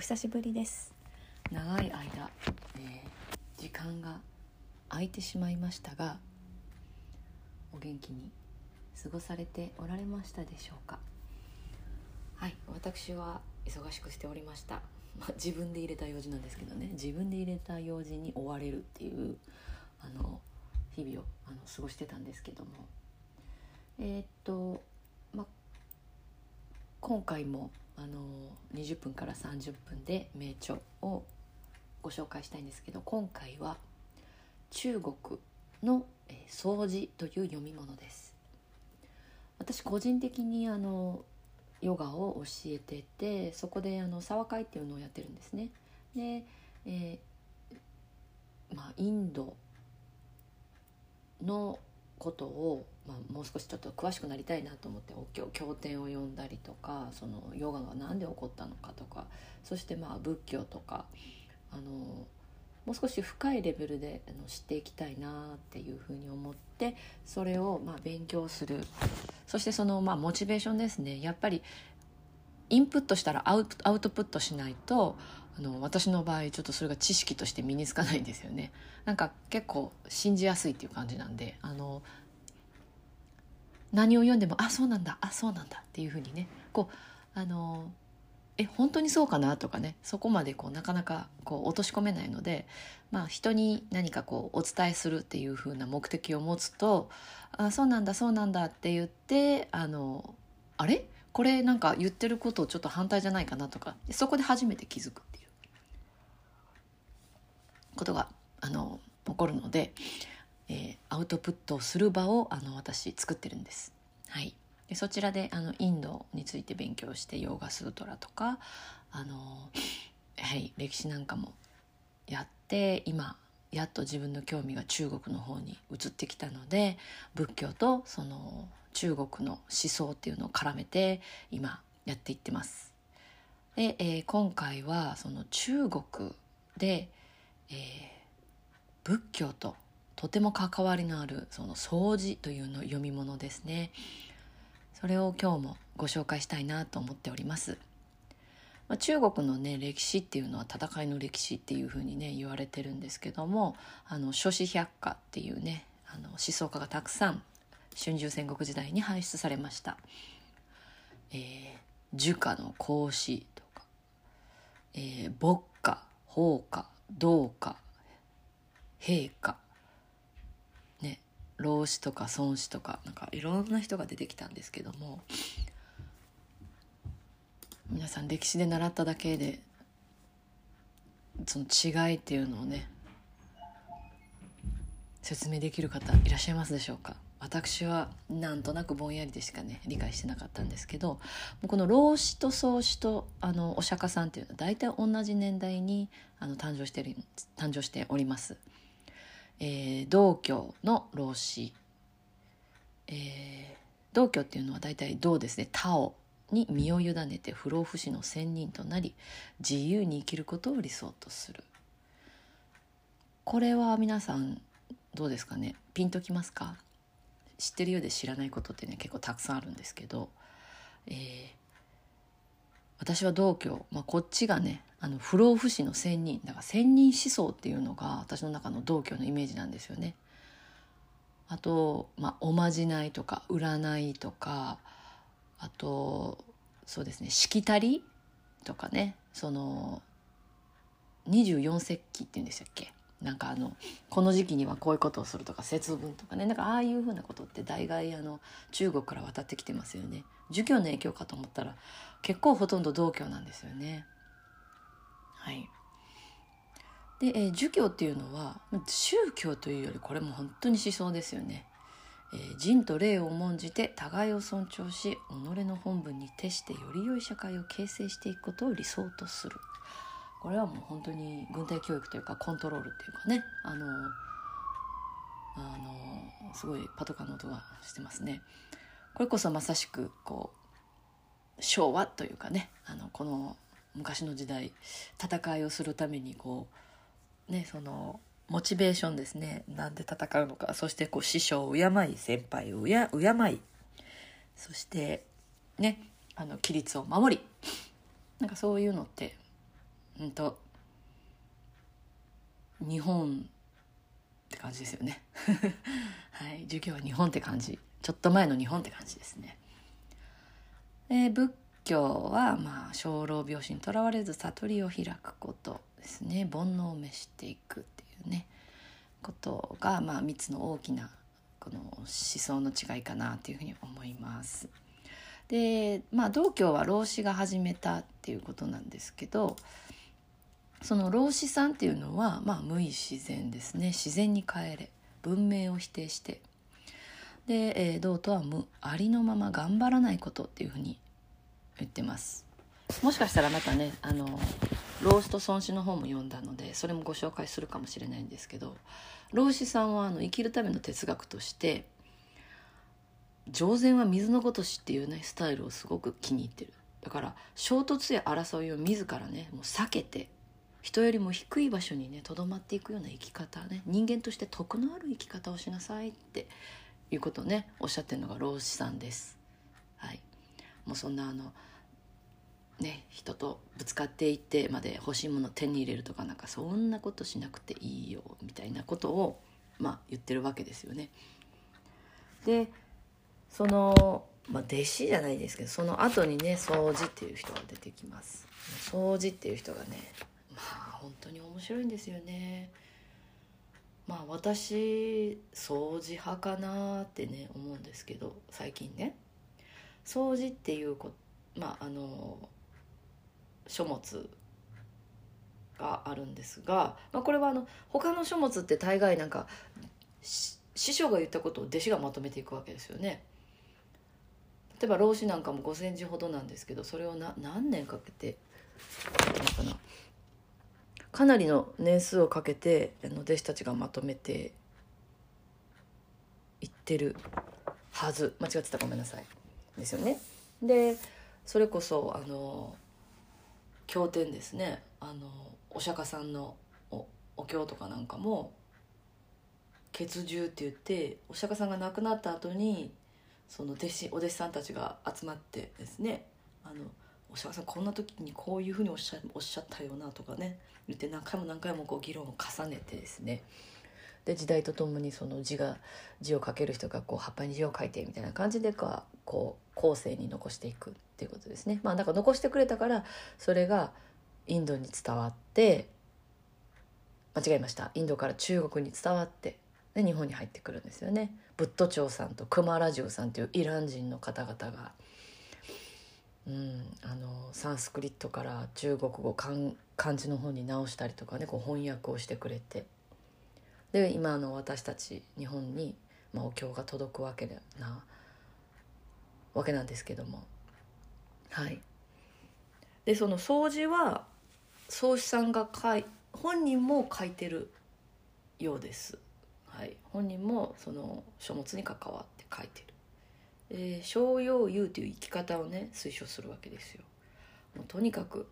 久しぶりです。長い間、えー、時間が空いてしまいましたがお元気に過ごされておられましたでしょうか？はい私は忙しくしておりました、まあ、自分で入れた用事なんですけどね。自分で入れた用事に追われるっていうあの日々をあの過ごしてたんですけども。えー、っとまあ今回もあの20分から30分で名著をご紹介したいんですけど今回は中国の「掃除」という読み物です。私個人的にあのヨガを教えててそこであの沢会っていうのをやってるんですね。で、えー、まあインドのことを、まあ、もう少しちょっと詳しくなりたいなと思って経典を読んだりとかそのヨガが何で起こったのかとかそしてまあ仏教とかあのもう少し深いレベルであの知っていきたいなっていうふうに思ってそれをまあ勉強する。そしてそのまあモチベーションですね。やっぱりインプットしたらアウトアウトプットしないとあの私の場合ちょっとそれが知識として身につかないんですよね。なんか結構信じやすいっていう感じなんであの何を読んでもあそうなんだあそうなんだっていうふうにねこうあのえ本当にそうかなとかねそこまでこうなかなかこう落とし込めないので、まあ、人に何かこうお伝えするっていうふうな目的を持つと「あそうなんだそうなんだ」って言ってあのあれ？これなんか言ってることちょっと反対じゃないかなとかそこで初めて気づくっていうことがあの起こるので、えー、アウトプットをする場をあの私作ってるんです。はいでそちらであのインドについて勉強してヨーガスートラとかあの、はい、歴史なんかもやって今やっと自分の興味が中国の方に移ってきたので仏教とその中国の思想っていうのを絡めて今やっていってます。で、えー、今回はその中国で、えー、仏教ととても関わりのあるその掃除というの読み物ですね。それを今日もご紹介したいなと思っております。まあ、中国のね歴史っていうのは戦いの歴史っていうふうにね言われてるんですけどもあの諸子百科っていうねあの思想家がたくさん春秋戦国時代に輩出されました。えー、儒家の孔子とか、えー、牧歌法歌道歌陛下老子とか孫子とかなんかいろんな人が出てきたんですけども皆さん歴史で習っただけでその違いっていうのをね説明できる方いらっしゃいますでしょうか？私はなんとなくぼんやりでしかね理解してなかったんですけどこの老子と宗子とあのお釈迦さんっていうのは大体同じ年代にあの誕生してる誕生しております。えー、道教の老子、えー、道教っていうのは大体道ですね。他をに身を委ねて不老不死の仙人となり自由に生きることを理想とする。これは皆さんどうですかね。ピンときますか？知ってるようで知らないことってね結構たくさんあるんですけど、えー、私は道教、まあ、こっちがねあの不老不死の仙人だから仙人思想っていうのが私の中の道教のイメージなんですよね。あと、まあ、おまじないとか占いとかあとそうですねしきたりとかねその24節気っていうんでしたっけ？なんかあのこの時期にはこういうことをするとか節分とかねなんかああいうふうなことって大概あの中国から渡ってきてますよね儒教の影響かと思ったら結構ほとんど道教なんですよねはい。で、えー、儒教っていうのは宗教というよりこれも本当に思想ですよね。えー、人と霊を重んじて互いを尊重し己の本分に徹してより良い社会を形成していくことを理想とするこれはもう本当に軍隊教育というかコントロールっていうかね。あのあのすごいパトカーの音がしてますね。これこそまさしくこう昭和というかね。あのこの昔の時代戦いをするためにこうねそのモチベーションですね。なんで戦うのか。そしてこう師匠を敬い先輩を敬いそしてねあの規律を守り。なんかそういうのってうんと日本って感じですよね。はい授業は日本って感じ。ちょっと前の日本って感じですね。で仏教はまあ生老病死にとらわれず悟りを開くことですね。煩悩を召していくっていうね。ことがまあ3つの大きなこの思想の違いかなというふうに思います。でまあ道教は老子が始めたっていうことなんですけどその老子さんっていうのは、まあ、無意自然ですね。自然に帰れ。文明を否定して。で、えー、道とは無。ありのまま頑張らないことっていうふうに言ってます。もしかしたらまたねあの老子と孫子の本も読んだのでそれもご紹介するかもしれないんですけど老子さんはあの生きるための哲学として上善は水のごとしっていうねスタイルをすごく気に入ってる。だから衝突や争いを自らねもう避けて人よりも低い場所にねとどまっていくような生き方ね人間として徳のある生き方をしなさいっていうことをねおっしゃってるのが老子さんです。はい、もうそんなあのね人とぶつかっていってまで欲しいものを手に入れるとかなんかそんなことしなくていいよみたいなことをまあ言ってるわけですよね。でその、まあ、弟子じゃないですけどその後にね掃除っていう人が出てきます。掃除っていう人がねまあ本当に面白いんですよね。まあ私掃除派かなってね思うんですけど最近ね掃除っていうこまああの書物があるんですが、まあ、これはあの他の書物って大概なんか師匠が言ったことを弟子がまとめていくわけですよね。例えば老子なんかも5センチほどなんですけどそれをな何年かけてかなかなりの年数をかけてあの弟子たちがまとめていってるはず。間違ってたごめんなさい。ですよね。でそれこそあの経典ですね。あのお釈迦さんのおお経とかなんかも血獣って言ってお釈迦さんが亡くなった後にその弟子お弟子さんたちが集まってですねあのお釈迦さんこんな時にこういうふうにおっしゃおっしゃったよなとかね言って何回も何回もこう議論を重ねてですねで時代とともにその字が字を書ける人がこう葉っぱに字を書いてみたいな感じでかこう後世に残していくっていうことですね。まあだから残してくれたからそれがインドに伝わって間違えましたインドから中国に伝わってで日本に入ってくるんですよね。ブッド長さんとクマラジュさんというイラン人の方々がうん、あのサンスクリットから中国語漢漢字の本に直したりとかねこう翻訳をしてくれて。で今の私たち日本に、まあ、お経が届くわけなわけなんですけども。はい。でその掃除は宗師さんが書い本人も書いてるようです、はい、本人もその書物に関わって書いてる。えー、商用優という生き方をね推奨するわけですよ。もうとにかく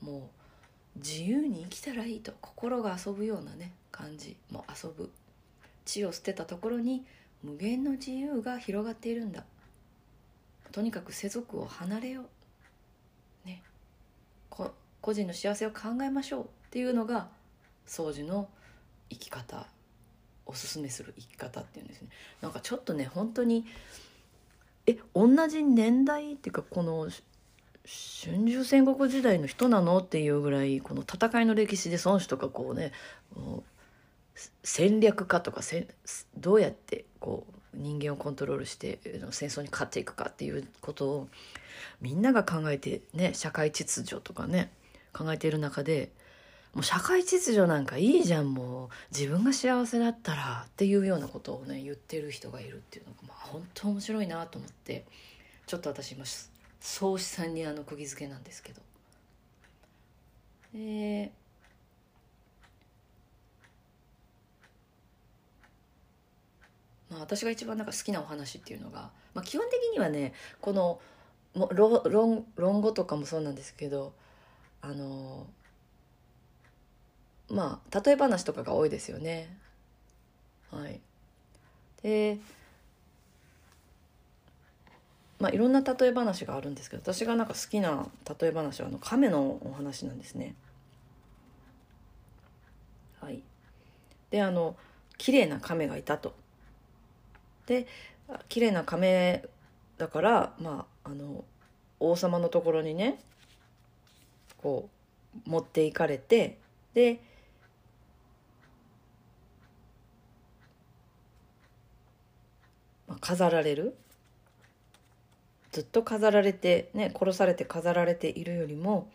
もう自由に生きたらいいと心が遊ぶようなね感じ。もう遊ぶ。地を捨てたところに無限の自由が広がっているんだ。とにかく世俗を離れよう。ね。個人の幸せを考えましょうっていうのが掃除の生き方おすすめする生き方っていうんですね。なんかちょっとね本当にえ同じ年代っていうかこの春秋戦国時代の人なのっていうぐらいこの戦いの歴史で孫子とかこうね戦略家とかどうやってこう人間をコントロールして戦争に勝っていくかっていうことをみんなが考えてね社会秩序とかね考えている中でもう社会秩序なんかいいじゃんもう自分が幸せだったらっていうようなことをね言ってる人がいるっていうのが、まあ、本当面白いなと思ってちょっと私今宗師さんにあの釘付けなんですけど。でまあ、私が一番なんか好きなお話っていうのが、まあ、基本的にはねこの論語とかもそうなんですけどあのまあ例え話とかが多いですよね。はい、でまあ、いろんな例え話があるんですけど私がなんか好きな例え話はあの亀のお話なんですね。はい、であの綺麗な亀がいたと。で綺麗な亀だからまああの王様のところにねこう持っていかれてで飾られる？ずっと飾られてね殺されて飾られているよりも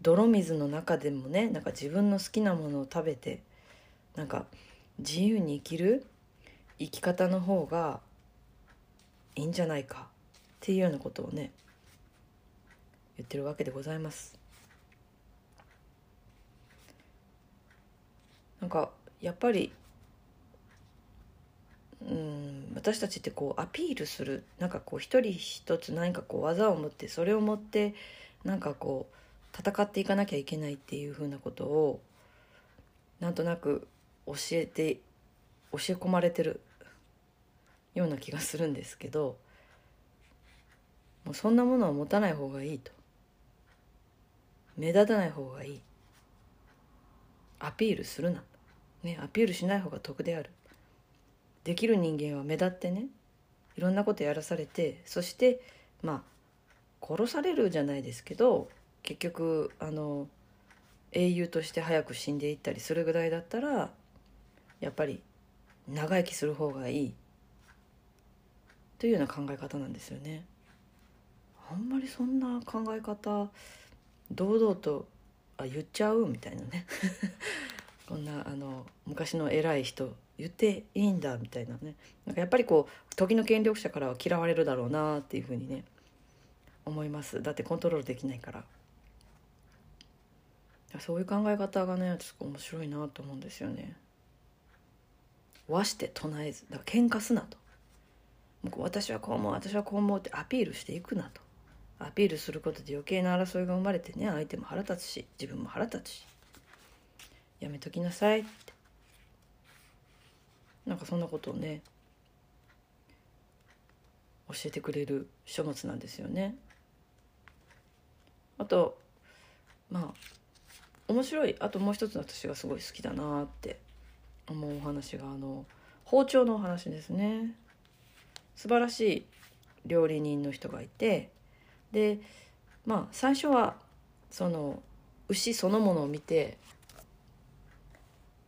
泥水の中でもねなんか自分の好きなものを食べてなんか自由に生きる生き方の方がいいんじゃないかっていうようなことをね言ってるわけでございます。なんかやっぱりうん私たちってこうアピールするなんかこう一人一つ何かこう技を持ってそれを持ってなんかこう戦っていかなきゃいけないっていうふうなことをなんとなく教えて教え込まれてるような気がするんですけどもうそんなものは持たない方がいいと。目立たない方がいい。アピールするな、ね、アピールしない方が得である。できる人間は目立ってねいろんなことやらされてそしてまあ殺されるじゃないですけど結局あの英雄として早く死んでいったりするぐらいだったらやっぱり長生きする方がいい。というような考え方なんですよね。あんまりそんな考え方堂々とあ言っちゃう？みたいなね。こんなあの昔の偉い人言っていいんだみたいなね。なんかやっぱりこう時の権力者からは嫌われるだろうなっていうふうにね思います。だってコントロールできないから。そういう考え方がねちょっと面白いなと思うんですよね。和して唱えずだから喧嘩すなと。私はこう思う私はこう思うってアピールしていくなと。アピールすることで余計な争いが生まれてね相手も腹立つし自分も腹立つし。やめときなさいって。なんかそんなことをね教えてくれる書物なんですよね。あとまあ面白いあともう一つ私がすごい好きだなって思うお話があの包丁のお話ですね。素晴らしい料理人の人がいてでまあ最初はその牛そのものを見て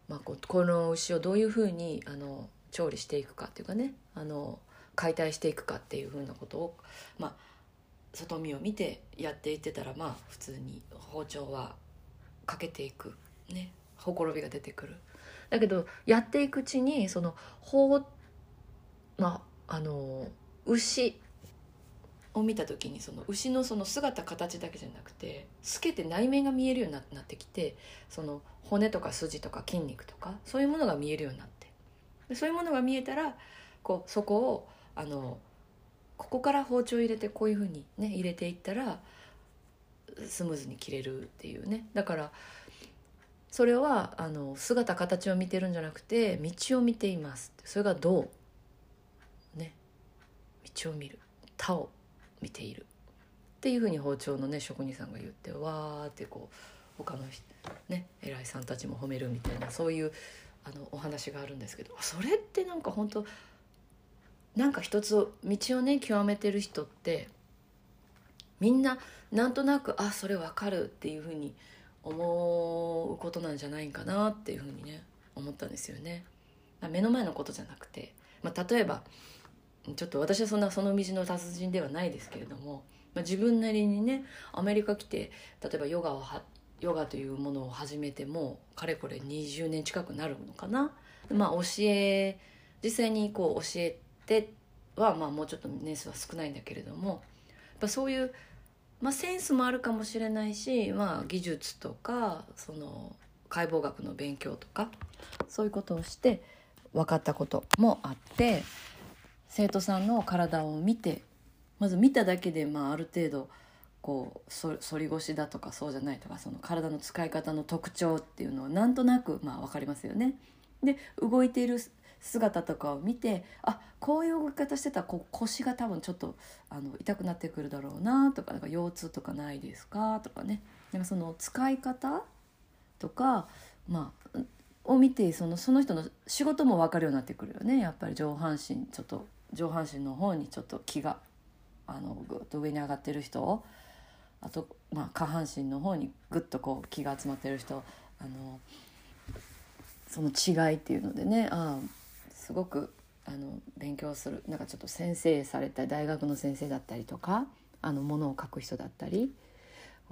まあ、この牛をどういうふうにあの調理していくかっていうかねあの解体していくかっていうふうなことを、まあ、外見を見てやっていってたらまあ普通に包丁はかけていくねほころびが出てくる。だけどやっていくうちにその包まああの牛を見た時にその牛のその姿形だけじゃなくて透けて内面が見えるようになってきてその骨とか筋とか筋肉とかそういうものが見えるようになって。でそういうものが見えたらこうそこをあのここから包丁入れてこういうふうにね入れていったらスムーズに切れるっていうね。だからそれはあの姿形を見てるんじゃなくて道を見ていますそれがどうね。道を見る。他を見ているっていうふうに包丁のね職人さんが言ってわーってこう他のね偉いさんたちも褒めるみたいなそういうあのお話があるんですけどそれってなんか本当なんか一つ道をね極めてる人ってみんななんとなくあそれわかるっていうふうに思うことなんじゃないかなっていうふうにね思ったんですよね。目の前のことじゃなくて、まあ、例えばちょっと私はそんなその道の達人ではないですけれども、まあ、自分なりにねアメリカ来て例えばヨガをヨガというものを始めてもかれこれ20年近くなるのかな？まあ教え実際にこう教えてはまあもうちょっと年数は少ないんだけれどもやっぱそういう、まあ、センスもあるかもしれないし、まあ、技術とかその解剖学の勉強とかそういうことをして分かったこともあって生徒さんの体を見てまず見ただけで、まあ、ある程度こう反り腰だとかそうじゃないとかその体の使い方の特徴っていうのはなんとなくまあ分かりますよね。で動いている姿とかを見てあこういう動き方してたらこう腰が多分ちょっとあの痛くなってくるだろうなとかなんか腰痛とかないですか？とかね。なんかその使い方とかまあを見てそのその人の仕事も分かるようになってくるよね。やっぱり上半身ちょっと上半身の方にちょっと気があのぐっと上に上がってる人あと、まあ、下半身の方にぐっとこう気が集まってる人あのその違いっていうのでねああすごくあの勉強するなんかちょっと先生された大学の先生だったりとかあのものを書く人だったり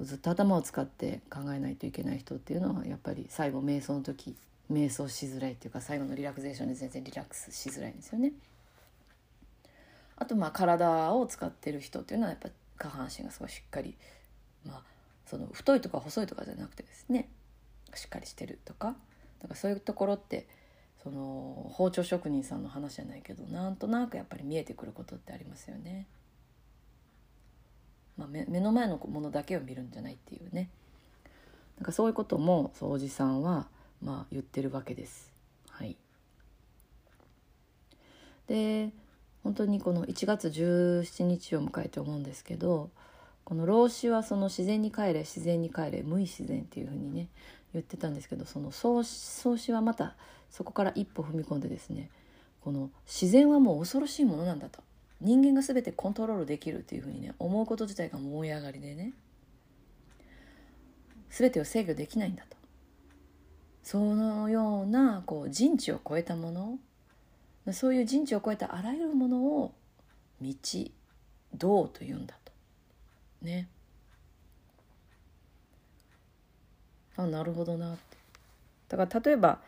ずっと頭を使って考えないといけない人っていうのはやっぱり最後瞑想の時瞑想しづらいっていうか最後のリラクゼーションで全然リラックスしづらいんですよね。あとまあ体を使ってる人っていうのはやっぱ下半身がすごいしっかりまあその太いとか細いとかじゃなくてですねしっかりしてるとかだからそういうところってその包丁職人さんの話じゃないけどなんとなくやっぱり見えてくることってありますよね。まあ、目目の前のものだけを見るんじゃないっていうねなんかそういうこともそうおじさんはまあ言ってるわけです。はい、で本当にこの1月17日を迎えて思うんですけどこの老子はその自然に帰れ自然に帰れ無意自然っていうふうにね言ってたんですけどその創始はまたそこから一歩踏み込んでですねこの自然はもう恐ろしいものなんだと。人間が全てコントロールできるっていうふうにね思うこと自体が燃え上がりでね全てを制御できないんだと。そのようなこう人知を超えたものそういう人知を超えたあらゆるものを道道というんだと。ね。あなるほどなって。だから例えば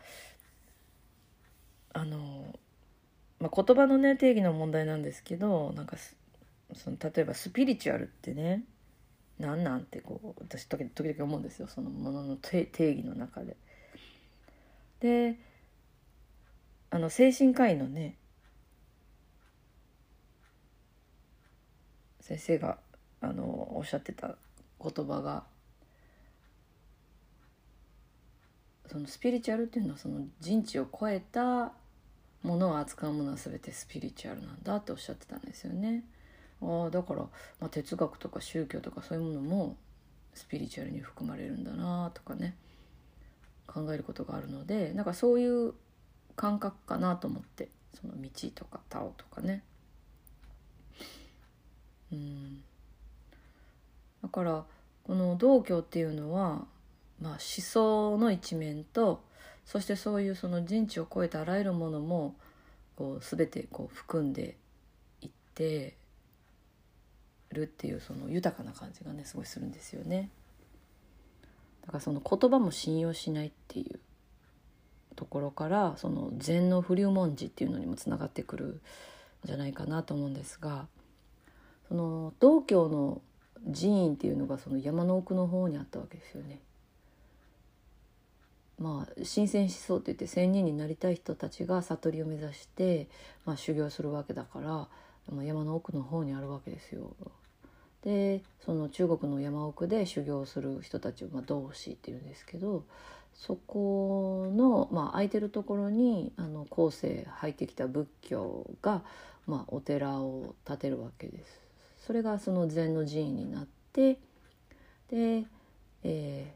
あの、まあ、言葉のね定義の問題なんですけどなんかその例えばスピリチュアルってね何なんてこう私時々思うんですよ。そのものの定義の中で。であの精神科医のね先生があのおっしゃってた言葉がそのスピリチュアルっていうのはその人知を超えたものを扱うものは全てスピリチュアルなんだっておっしゃってたんですよね。あだから、まあ、哲学とか宗教とかそういうものもスピリチュアルに含まれるんだなとかね考えることがあるのでなんかそういう感覚かなと思ってその道とかタオとかね。うんだからこの道教っていうのは、まあ、思想の一面とそしてそういうその人知を超えたあらゆるものもこう全てこう含んでいってるっていうその豊かな感じがねすごいするんですよね。だからその言葉も信用しないっていうところからその禅の不流文字っていうのにもつながってくるんじゃないかなと思うんですがその道教の寺院っていうのがその山の奥の方にあったわけですよね。まあ、新鮮思想って言って仙人になりたい人たちが悟りを目指して、まあ、修行するわけだから、山の奥の方にあるわけですよ。でその中国の山奥で修行する人たちを、まあ、道士っていうんですけどそこの、まあ、空いてるところにあの後世入ってきた仏教が、まあ、お寺を建てるわけです。それがその禅の寺院になってで、え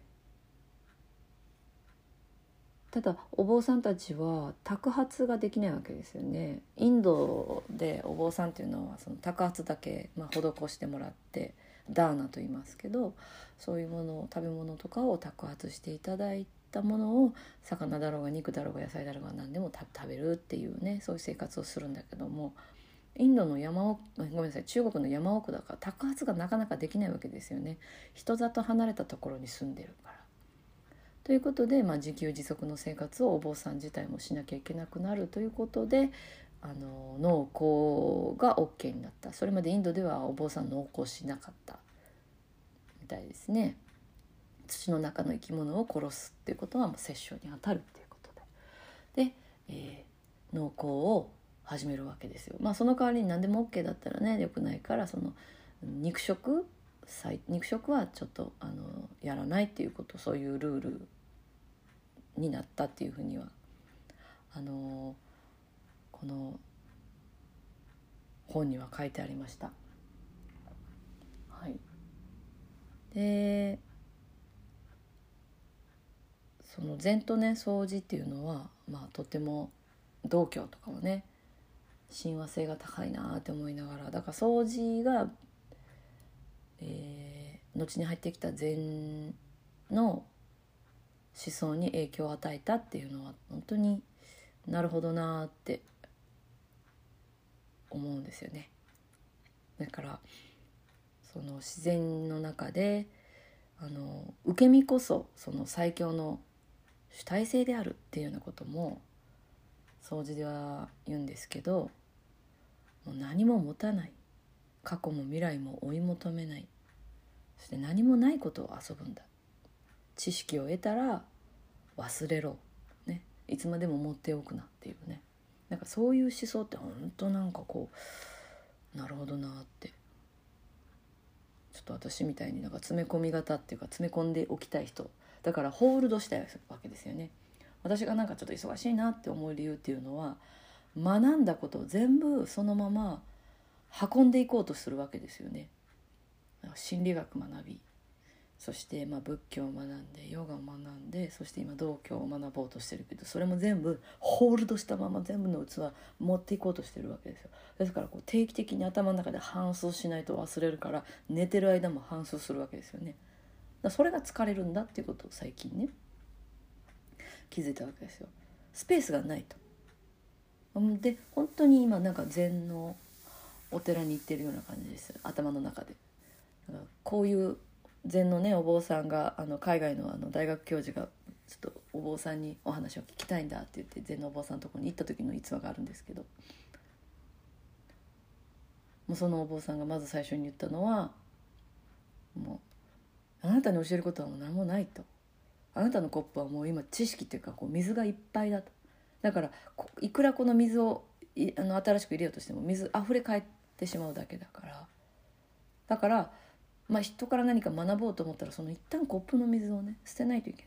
ー、ただお坊さんたちは托発ができないわけですよね。インドでお坊さんっていうのはその托発だけ、まあ、施してもらってダーナと言いますけどそういうものを食べ物とかを托発していただいてたものを魚だろうが肉だろうが野菜だろうが何でも食べるっていうねそういう生活をするんだけども。インドの山奥ごめんなさい中国の山奥だから宅発がなかなかできないわけですよね人里離れたところに住んでるから。ということで、まあ、自給自足の生活をお坊さん自体もしなきゃいけなくなるということであの農耕が OK になったそれまでインドではお坊さん農耕しなかったみたいですね土の中の生き物を殺すっていうことはもう殺生にあたるっていうことでで、えー、農耕を始めるわけですよ。まあその代わりに何でも OK だったらねよくないからその肉食肉食はちょっとあのやらないっていうことそういうルールになったっていうふうにはあのこの本には書いてありました。はい、でその禅とね掃除っていうのは、まあ、とても道教とかはね親和性が高いなって思いながらだから掃除が、えー、後に入ってきた禅の思想に影響を与えたっていうのは本当になるほどなって思うんですよね。だからその自然の中であの受け身こそその最強の主体性であるっていうようなことも掃除では言うんですけどもう何も持たない。過去も未来も追い求めない。そして何もないことを遊ぶんだ。知識を得たら忘れろ、ね、いつまでも持っておくなっていうね。なんかそういう思想って本当なんかこうなるほどなって。ちょっと私みたいになんか詰め込み型っていうか詰め込んでおきたい人だからホールドしたいわけですよね。私がなんかちょっと忙しいなって思う理由っていうのは学んだことを全部そのまま運んでいこうとするわけですよね。心理学学び。そしてま仏教を学んでヨガを学んでそして今道教を学ぼうとしてるけどそれも全部ホールドしたまま全部の器持っていこうとしてるわけですよ。ですからこう定期的に頭の中で反芻しないと忘れるから寝てる間も反芻するわけですよね。だそれが疲れるんだっていうことを最近ね気づいたわけですよ。スペースがないと。で本当に今なんか禅のお寺に行ってるような感じです。頭の中で。こういう禅のねお坊さんがあの海外のあの大学教授がちょっとお坊さんにお話を聞きたいんだって言って禅のお坊さんのとこに行った時の逸話があるんですけど。もうそのお坊さんがまず最初に言ったのはなたに教えることはもう何もないと。あなたのコップはもう今知識っていうかこう水がいっぱいだと。だからいくらこの水をあの新しく入れようとしても水溢れ返ってしまうだけだから。だからまあ、人から何か学ぼうと思ったらその一旦コップの水をね捨てないといけない、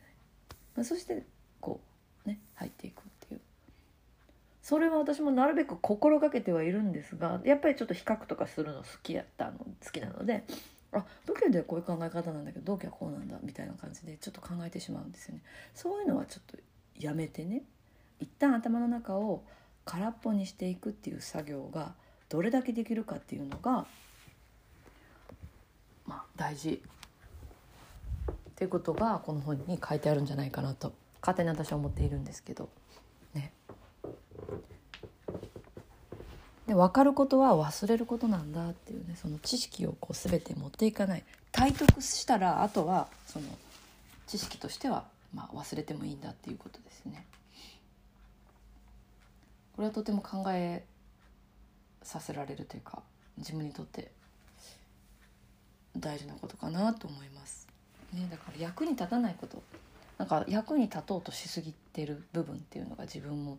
まあ、そしてこうね入っていくっていう。それは私もなるべく心がけてはいるんですがやっぱりちょっと比較とかするの好きやったの好きなのであ仏教ではこういう考え方なんだけど道教はこうなんだみたいな感じでちょっと考えてしまうんですよね。そういうのはちょっとやめてね。一旦頭の中を空っぽにしていくっていう作業がどれだけできるかっていうのがまあ、大事っていうことがこの本に書いてあるんじゃないかなと勝手に私は思っているんですけど。ね。で分かることは忘れることなんだっていうねその知識をこう全て持っていかない体得したらあとはその知識としてはまあ忘れてもいいんだっていうことですね。これはとても考えさせられるというか自分にとって大事なことかなと思います。ね、だから役に立たないことなんか役に立とうとしすぎてる部分っていうのが自分も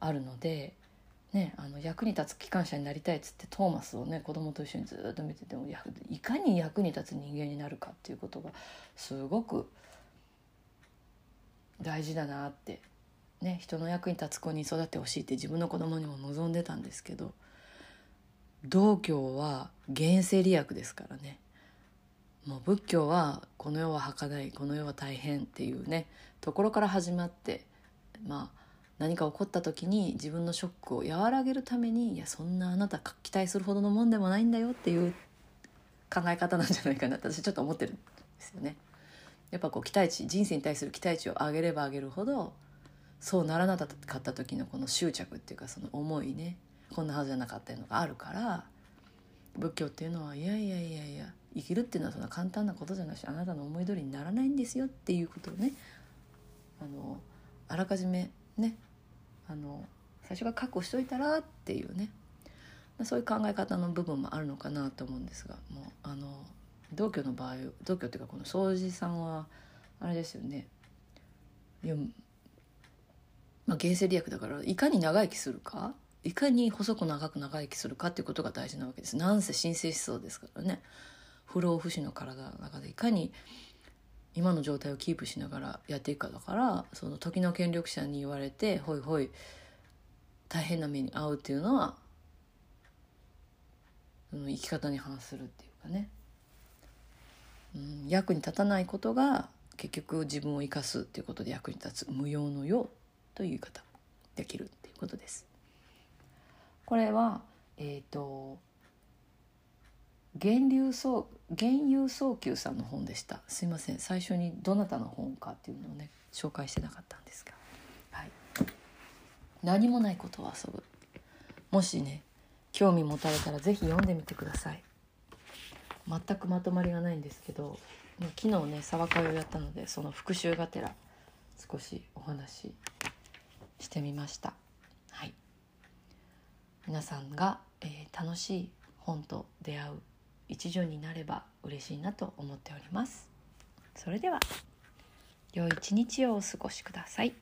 あるので、ね、あの役に立つ機関車になりたいっつってトーマスをね子供と一緒にずっと見ててもいかに役に立つ人間になるかっていうことがすごく大事だなって、ね、人の役に立つ子に育ってほしいって自分の子供にも望んでたんですけど道教は現世利益ですからね。もう仏教はこの世は儚いこの世は大変っていうねところから始まってまあ何か起こった時に自分のショックを和らげるためにいやそんなあなた期待するほどのもんでもないんだよっていう考え方なんじゃないかなって私ちょっと思ってるんですよね。やっぱこう期待値人生に対する期待値を上げれば上げるほどそうならなかった時のこの執着っていうかその思いねこんなはずじゃなかったのがあるから仏教っていうのはいやいやいやいや生きるっていうのはそんな簡単なことじゃないしあなたの思い通りにならないんですよっていうことをねあのあらかじめねあの最初から確保しといたらっていうね。そういう考え方の部分もあるのかなと思うんですがもうあの道教の場合道教っていうかこの掃除さんはあれですよね。いやまあ現世利益だからいかに長生きするかいかに細く長く長生きするかっていうことが大事なわけです。なんせ神聖思想ですからね。不老不死の体の中でいかに今の状態をキープしながらやっていくかだからその時の権力者に言われて「ほいほい大変な目に遭うっていうのはその生き方に反するっていうかね、うん、役に立たないことが結局自分を生かすっていうことで役に立つ無用の用という言い方できるっていうことです。これはえっ、ー、と源流層源流早急さんの本でした。すいません。最初にどなたの本かっていうのをね紹介してなかったんですが、はい、何もないことを遊ぶ。もしね興味持たれたら是非読んでみてください。全くまとまりがないんですけど昨日ね沢会をやったのでその復習がてら少しお話ししてみました。はい。皆さんが、えー、楽しい本と出会う一助になれば嬉しいなと思っております。それでは良い一日をお過ごしください。